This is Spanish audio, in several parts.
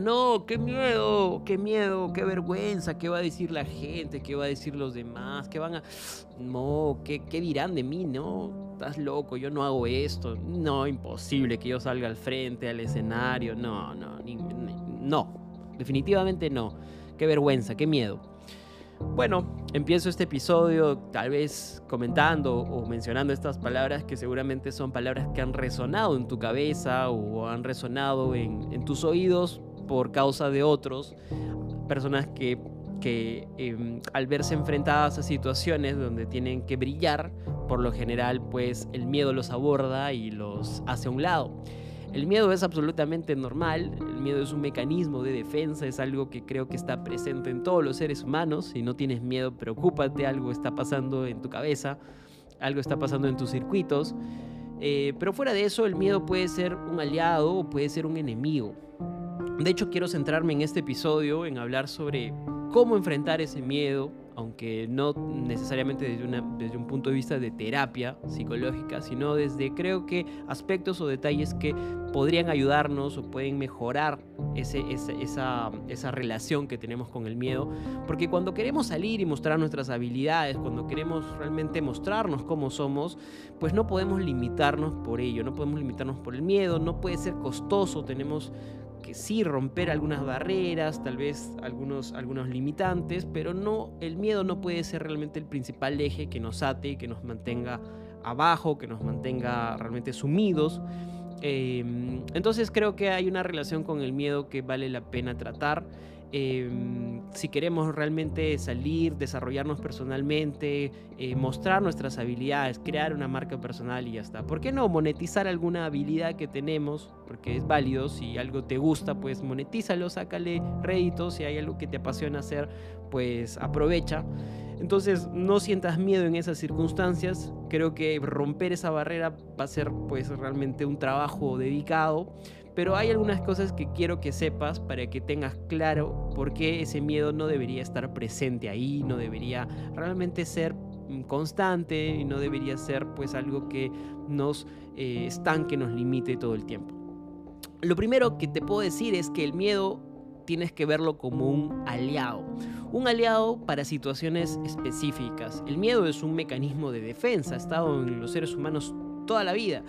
no, qué miedo, qué miedo, qué vergüenza, qué va a decir la gente, qué va a decir los demás, qué van a... No, qué, qué dirán de mí, no, estás loco, yo no hago esto, no, imposible que yo salga al frente, al escenario, no, no, no, definitivamente no, qué vergüenza, qué miedo. Bueno, empiezo este episodio tal vez comentando o mencionando estas palabras que seguramente son palabras que han resonado en tu cabeza o han resonado en, tus oídos por causa de otros, personas que, que em, al verse enfrentadas a situaciones donde tienen que brillar, por lo general pues el miedo los aborda y los hace a un lado. El miedo es absolutamente normal, el miedo es un mecanismo de defensa, es algo que creo que está presente en todos los seres humanos. Si no tienes miedo, preocúpate, algo está pasando en tu cabeza, algo está pasando en tus circuitos. Eh, pero fuera de eso, el miedo puede ser un aliado o puede ser un enemigo. De hecho, quiero centrarme en este episodio en hablar sobre cómo enfrentar ese miedo, aunque no necesariamente desde, desde un punto de vista de terapia psicológica, sino desde creo que aspectos o detalles que podrían ayudarnos o pueden mejorar esa, esa relación que tenemos con el miedo. Porque cuando queremos salir y mostrar nuestras habilidades, cuando queremos realmente mostrarnos cómo somos, pues no podemos limitarnos por ello, no podemos limitarnos por el miedo, no puede ser costoso, tenemos que sí romper algunas barreras, tal vez algunos, algunos limitantes, pero no, el miedo no puede ser realmente el principal eje que nos ate que nos mantenga abajo, que nos mantenga realmente sumidos. Em, entonces creo que hay una relación con el miedo que vale la pena tratar. Em, si queremos realmente salir, desarrollarnos personalmente, eh, mostrar nuestras habilidades, crear una marca personal y ya está. ¿Por qué no monetizar alguna habilidad que tenemos? Porque es válido, si algo te gusta, pues monetízalo, sácale réditos, si hay algo que te apasiona hacer, pues aprovecha. Entonces no sientas miedo en esas circunstancias, creo que romper esa barrera va a ser pues realmente un trabajo dedicado pero hay algunas cosas que quiero que sepas para que tengas claro por qué ese miedo no debería estar presente ahí, no debería realmente ser mm, constante y no debería ser pues algo que nos eh, estanque, nos limite todo el tiempo. Lo primero que te puedo decir es que el miedo tienes que verlo como un aliado. Un aliado para situaciones específicas. El miedo es un mecanismo de defensa, ha estado en los seres humanos toda la vida.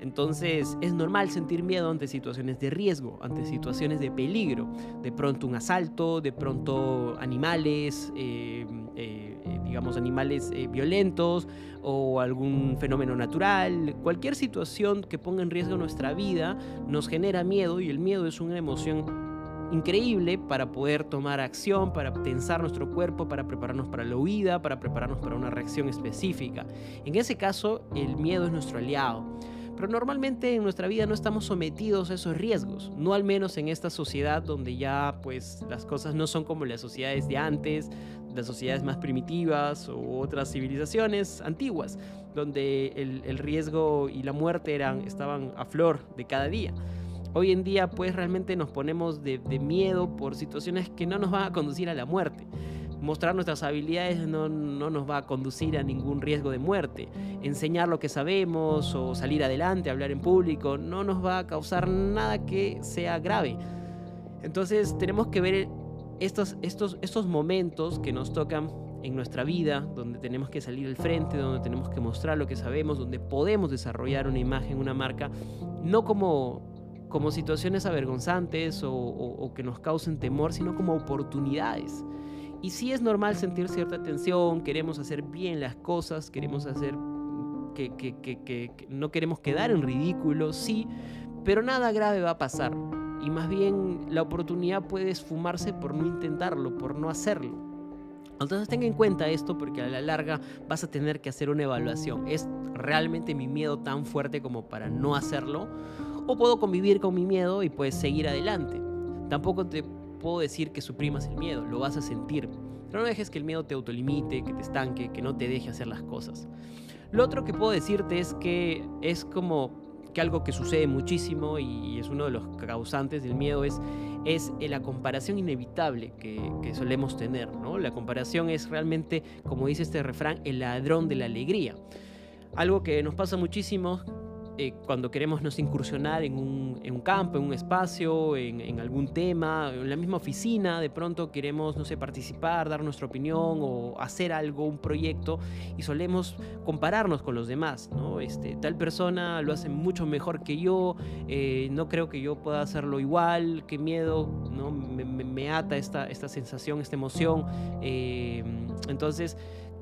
Entonces es normal sentir miedo ante situaciones de riesgo, ante situaciones de peligro. De pronto un asalto, de pronto animales, eh, eh, eh, digamos animales violentos o algún fenómeno natural. Cualquier situación que ponga en riesgo nuestra vida nos genera miedo y el miedo es una emoción increíble para poder tomar acción, para tensar nuestro cuerpo, para prepararnos para la huida, para prepararnos para una reacción específica. En ese caso, el miedo es nuestro aliado. Pero normalmente en nuestra vida no estamos sometidos a esos riesgos, no al menos en esta sociedad donde ya pues las cosas no son como las sociedades de antes, las sociedades más primitivas o otras civilizaciones antiguas, donde el, riesgo y la muerte eran, estaban a flor de cada día. Hoy en día pues realmente nos ponemos de miedo por situaciones que no nos van a conducir a la muerte mostrar nuestras habilidades no, nos va a conducir a ningún riesgo de muerte. Enseñar lo que sabemos o salir adelante, hablar en público, no nos va a causar nada que sea grave. Entonces tenemos que ver estos, estos, estos momentos que nos tocan en nuestra vida, donde tenemos que salir al frente, donde tenemos que mostrar lo que sabemos, donde podemos desarrollar una imagen, una marca, no como, como situaciones avergonzantes o, o que nos causen temor, sino como oportunidades. Y sí es normal sentir cierta tensión, queremos hacer bien las cosas, queremos hacer que, que, no queremos quedar en ridículo, sí, pero nada grave va a pasar. Y más bien la oportunidad puede esfumarse por no intentarlo, por no hacerlo. Entonces tenga en cuenta esto porque a la larga vas a tener que hacer una evaluación. ¿Es realmente mi miedo tan fuerte como para no hacerlo? ¿O puedo convivir con mi miedo y pues seguir adelante? Tampoco te puedo decir que suprimas el miedo, lo vas a sentir. Pero no dejes que el miedo te autolimite, que te estanque, que no te deje hacer las cosas. Lo otro que puedo decirte es que es como que algo que sucede muchísimo y es uno de los causantes del miedo es, es la comparación inevitable que, que solemos tener. ¿no? La comparación es realmente, como dice este refrán, el ladrón de la alegría. Algo que nos pasa muchísimo eh, cuando queremos nos incursionar en un, en un, campo, en un espacio, en, en, algún tema, en la misma oficina, de pronto queremos, no sé, participar, dar nuestra opinión o hacer algo, un proyecto, y solemos compararnos con los demás, ¿no? Este, tal persona lo hace mucho mejor que yo, eh, no creo que yo pueda hacerlo igual, qué miedo, ¿no? Me, me, ata esta, esta sensación, esta emoción. Eh, entonces,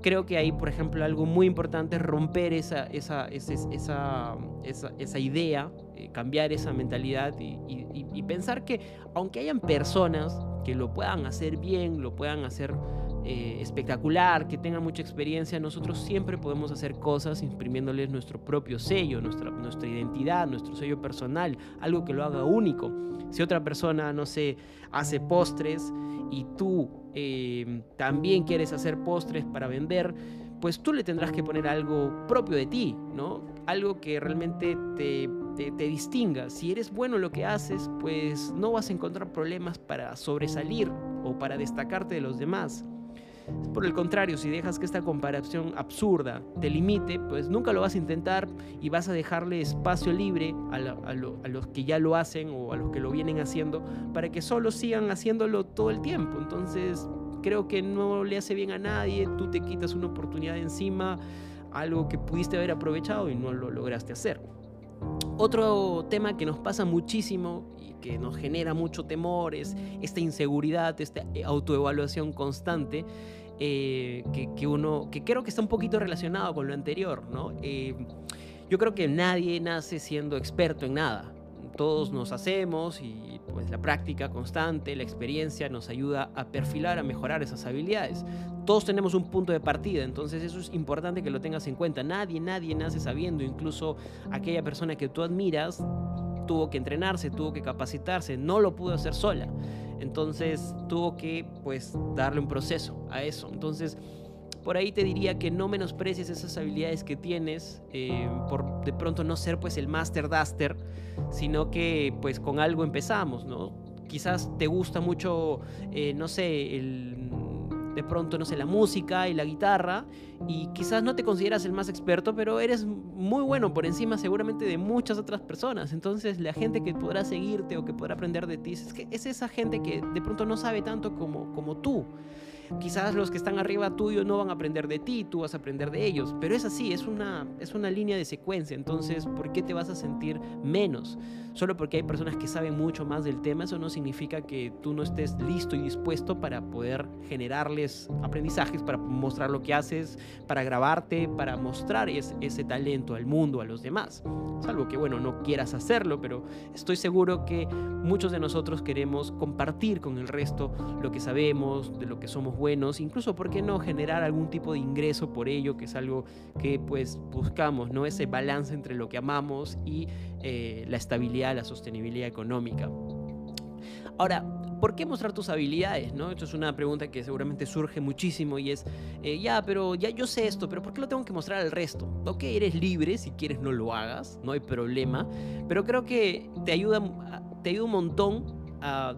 creo que hay, por ejemplo, algo muy importante es romper esa, esa, esa, esa idea, eh, cambiar esa mentalidad y, y, y, pensar que aunque hayan personas que lo puedan hacer bien, lo puedan hacer eh, espectacular, que tengan mucha experiencia, nosotros siempre podemos hacer cosas imprimiéndoles nuestro propio sello, nuestra, nuestra identidad, nuestro sello personal, algo que lo haga único. Si otra persona, no sé, hace postres y tú eh, también quieres hacer postres para vender, pues tú le tendrás que poner algo propio de ti, ¿no? Algo que realmente te, te, te, distinga. Si eres bueno en lo que haces, pues no vas a encontrar problemas para sobresalir o para destacarte de los demás. Por el contrario, si dejas que esta comparación absurda te limite, pues nunca lo vas a intentar y vas a dejarle espacio libre a, los que ya lo hacen o a los que lo vienen haciendo para que solo sigan haciéndolo todo el tiempo. Entonces, creo que no le hace bien a nadie, tú te quitas una oportunidad de encima, algo que pudiste haber aprovechado y no lo lograste hacer. Otro tema que nos pasa muchísimo que nos genera mucho temor es esta inseguridad, esta autoevaluación constante. Eh, que, que, uno, que creo que está un poquito relacionado con lo anterior, ¿no? Eh, yo creo que nadie nace siendo experto en nada. Todos nos hacemos y pues la práctica constante, la experiencia nos ayuda a perfilar, a mejorar esas habilidades. Todos tenemos un punto de partida, entonces eso es importante que lo tengas en cuenta. Nadie, nadie nace sabiendo, incluso aquella persona que tú admiras tuvo que entrenarse, tuvo que capacitarse, no lo pudo hacer sola. Entonces tuvo que pues darle un proceso a eso. Entonces por ahí te diría que no menosprecies esas habilidades que tienes eh, por de pronto no ser pues el master duster, sino que pues con algo empezamos, ¿no? Quizás te gusta mucho, eh, no sé, el, de pronto, no sé, la música y la guitarra, y quizás no te consideras el más experto, pero eres muy bueno por encima seguramente de muchas otras personas. Entonces la gente que podrá seguirte o que podrá aprender de ti es, que es esa gente que de pronto no sabe tanto como, como tú. Quizás los que están arriba tuyo no van a aprender de ti, tú vas a aprender de ellos, pero es así, es una, es una línea de secuencia, entonces, ¿por qué te vas a sentir menos? Solo porque hay personas que saben mucho más del tema, eso no significa que tú no estés listo y dispuesto para poder generarles aprendizajes, para mostrar lo que haces, para grabarte, para mostrar ese, ese talento al mundo, a los demás. Salvo que, bueno, no quieras hacerlo, pero estoy seguro que muchos de nosotros queremos compartir con el resto lo que sabemos, de lo que somos buenos, incluso, ¿por qué no generar algún tipo de ingreso por ello, que es algo que pues buscamos, ¿no? Ese balance entre lo que amamos y eh, la estabilidad, la sostenibilidad económica. Ahora, ¿por qué mostrar tus habilidades? ¿no? Esto es una pregunta que seguramente surge muchísimo y es, eh, ya, pero ya yo sé esto, pero ¿por qué lo tengo que mostrar al resto? Ok, eres libre, si quieres no lo hagas, no hay problema, pero creo que te ayuda, te ayuda un montón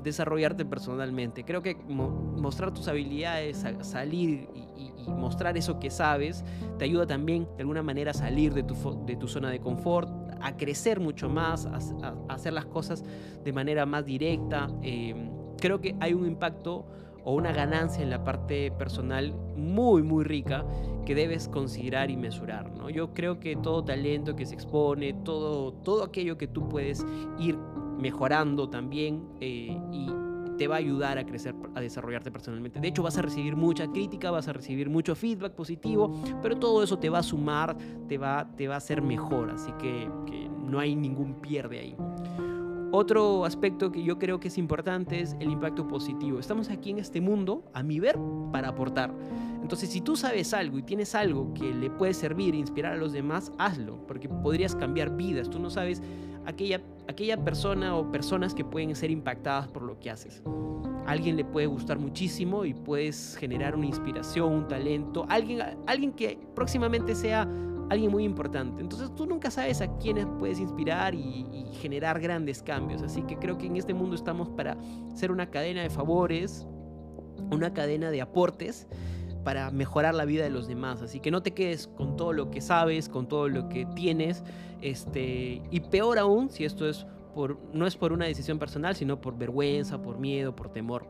desarrollarte personalmente. Creo que mo mostrar tus habilidades, salir y, mostrar eso que sabes, te ayuda también de alguna manera a salir de tu, zona de confort, a crecer mucho más, a, hacer las cosas de manera más directa. Eh, creo que hay un impacto o una ganancia en la parte personal muy, muy rica que debes considerar y mesurar. ¿no? Yo creo que todo talento que se expone, todo, todo aquello que tú puedes ir mejorando también eh, y te va a ayudar a crecer, a desarrollarte personalmente. De hecho, vas a recibir mucha crítica, vas a recibir mucho feedback positivo, pero todo eso te va a sumar, te va, te va a hacer mejor, así que, que no hay ningún pierde ahí. Otro aspecto que yo creo que es importante es el impacto positivo. Estamos aquí en este mundo, a mi ver, para aportar. Entonces, si tú sabes algo y tienes algo que le puede servir e inspirar a los demás, hazlo, porque podrías cambiar vidas. Tú no sabes aquella, aquella persona o personas que pueden ser impactadas por lo que haces. Alguien le puede gustar muchísimo y puedes generar una inspiración, un talento, alguien, alguien que próximamente sea alguien muy importante. Entonces tú nunca sabes a quiénes puedes inspirar y, generar grandes cambios. Así que creo que en este mundo estamos para ser una cadena de favores, una cadena de aportes para mejorar la vida de los demás. Así que no te quedes con todo lo que sabes, con todo lo que tienes. Este, y peor aún, si esto es por, no es por una decisión personal, sino por vergüenza, por miedo, por temor.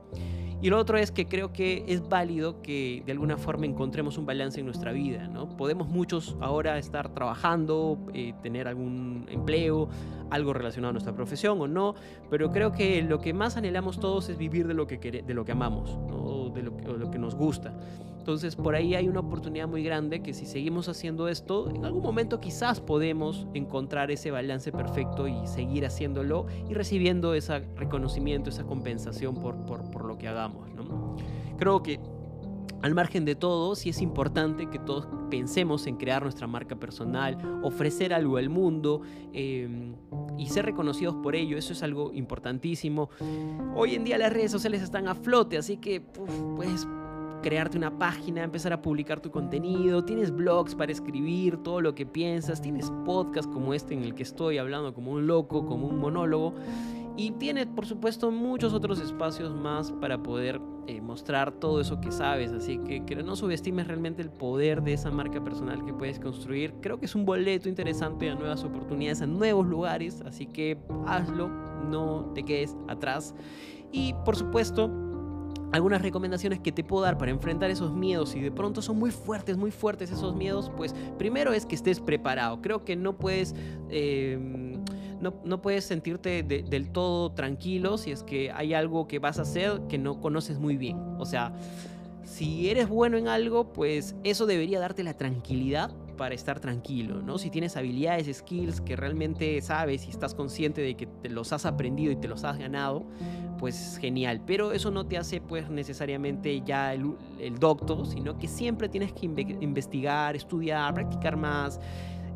Y lo otro es que creo que es válido que de alguna forma encontremos un balance en nuestra vida, ¿no? Podemos muchos ahora estar trabajando, eh, tener algún empleo, algo relacionado a nuestra profesión o no, pero creo que lo que más anhelamos todos es vivir de lo que, de lo que amamos, de lo que nos gusta. Entonces por ahí hay una oportunidad muy grande que si seguimos haciendo esto, en algún momento quizás podemos encontrar ese balance perfecto y seguir haciéndolo y recibiendo ese reconocimiento, esa compensación por, por, lo que hagamos. Creo que al margen de todo, sí es importante que todos pensemos en crear nuestra marca personal, ofrecer algo al mundo em, y ser reconocidos por ello. Eso es algo importantísimo. Hoy en día las redes sociales están a flote, así que pues crearte una página, empezar a publicar tu contenido, tienes blogs para escribir todo lo que piensas, tienes podcasts como este en el que estoy hablando como un loco, como un monólogo, y tienes por supuesto muchos otros espacios más para poder eh, mostrar todo eso que sabes, así que, que no subestimes realmente el poder de esa marca personal que puedes construir, creo que es un boleto interesante a nuevas oportunidades, a nuevos lugares, así que hazlo, no te quedes atrás. Y por supuesto, algunas recomendaciones que te puedo dar para enfrentar esos miedos y de pronto son muy fuertes, muy fuertes esos miedos, pues primero es que estés preparado. Creo que no puedes... Em, no, puedes sentirte del todo tranquilo si es que hay algo que vas a hacer que no conoces muy bien. O sea, si eres bueno en algo, pues eso debería darte la tranquilidad para estar tranquilo, ¿no? Si tienes habilidades, skills que realmente sabes y estás consciente de que te los has aprendido y te los has ganado, pues genial. Pero eso no te hace pues necesariamente ya el, el docto, sino que siempre tienes que investigar, estudiar, practicar más.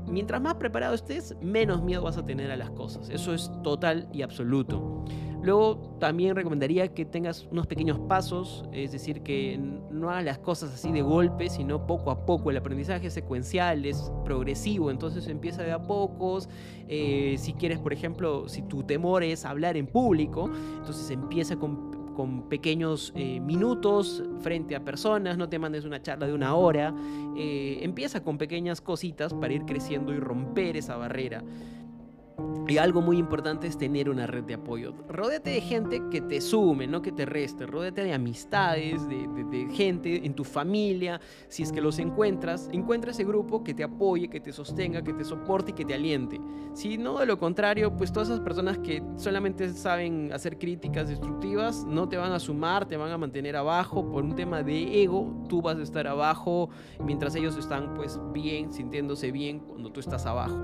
Mientras más preparado estés, menos miedo vas a tener a las cosas. Eso es total y absoluto. Luego también recomendaría que tengas unos pequeños pasos, es decir, que no hagas las cosas así de golpe, sino poco a poco. El aprendizaje es secuencial, es progresivo, entonces empieza de a pocos. Eh, si quieres, por ejemplo, si tu temor es hablar en público, entonces empieza con pequeños eh, minutos frente a personas, no te mandes una charla de una hora, eh, empieza con pequeñas cositas para ir creciendo y romper esa barrera. Y algo muy importante es tener una red de apoyo. Rodéate de gente que te sume, no que te reste. Rodéate de amistades, de, gente en tu familia. Si es que los encuentras, encuentra ese grupo que te apoye, que te sostenga, que te soporte y que te aliente. Si no, de lo contrario, pues todas esas personas que solamente saben hacer críticas destructivas no te van a sumar, te van a mantener abajo por un tema de ego. Tú vas a estar abajo mientras ellos están pues bien, sintiéndose bien cuando tú estás abajo.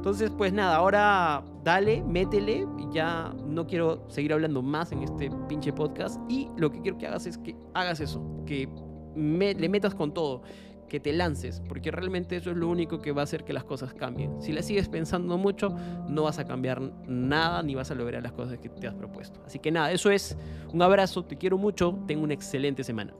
Entonces, pues nada, ahora dale, métele. Ya no quiero seguir hablando más en este pinche podcast. Y lo que quiero que hagas es que hagas eso, que le metas con todo, que te lances, porque realmente eso es lo único que va a hacer que las cosas cambien. Si le sigues pensando mucho, no vas a cambiar nada ni vas a lograr las cosas que te has propuesto. Así que nada, eso es un abrazo, te quiero mucho, tengo una excelente semana.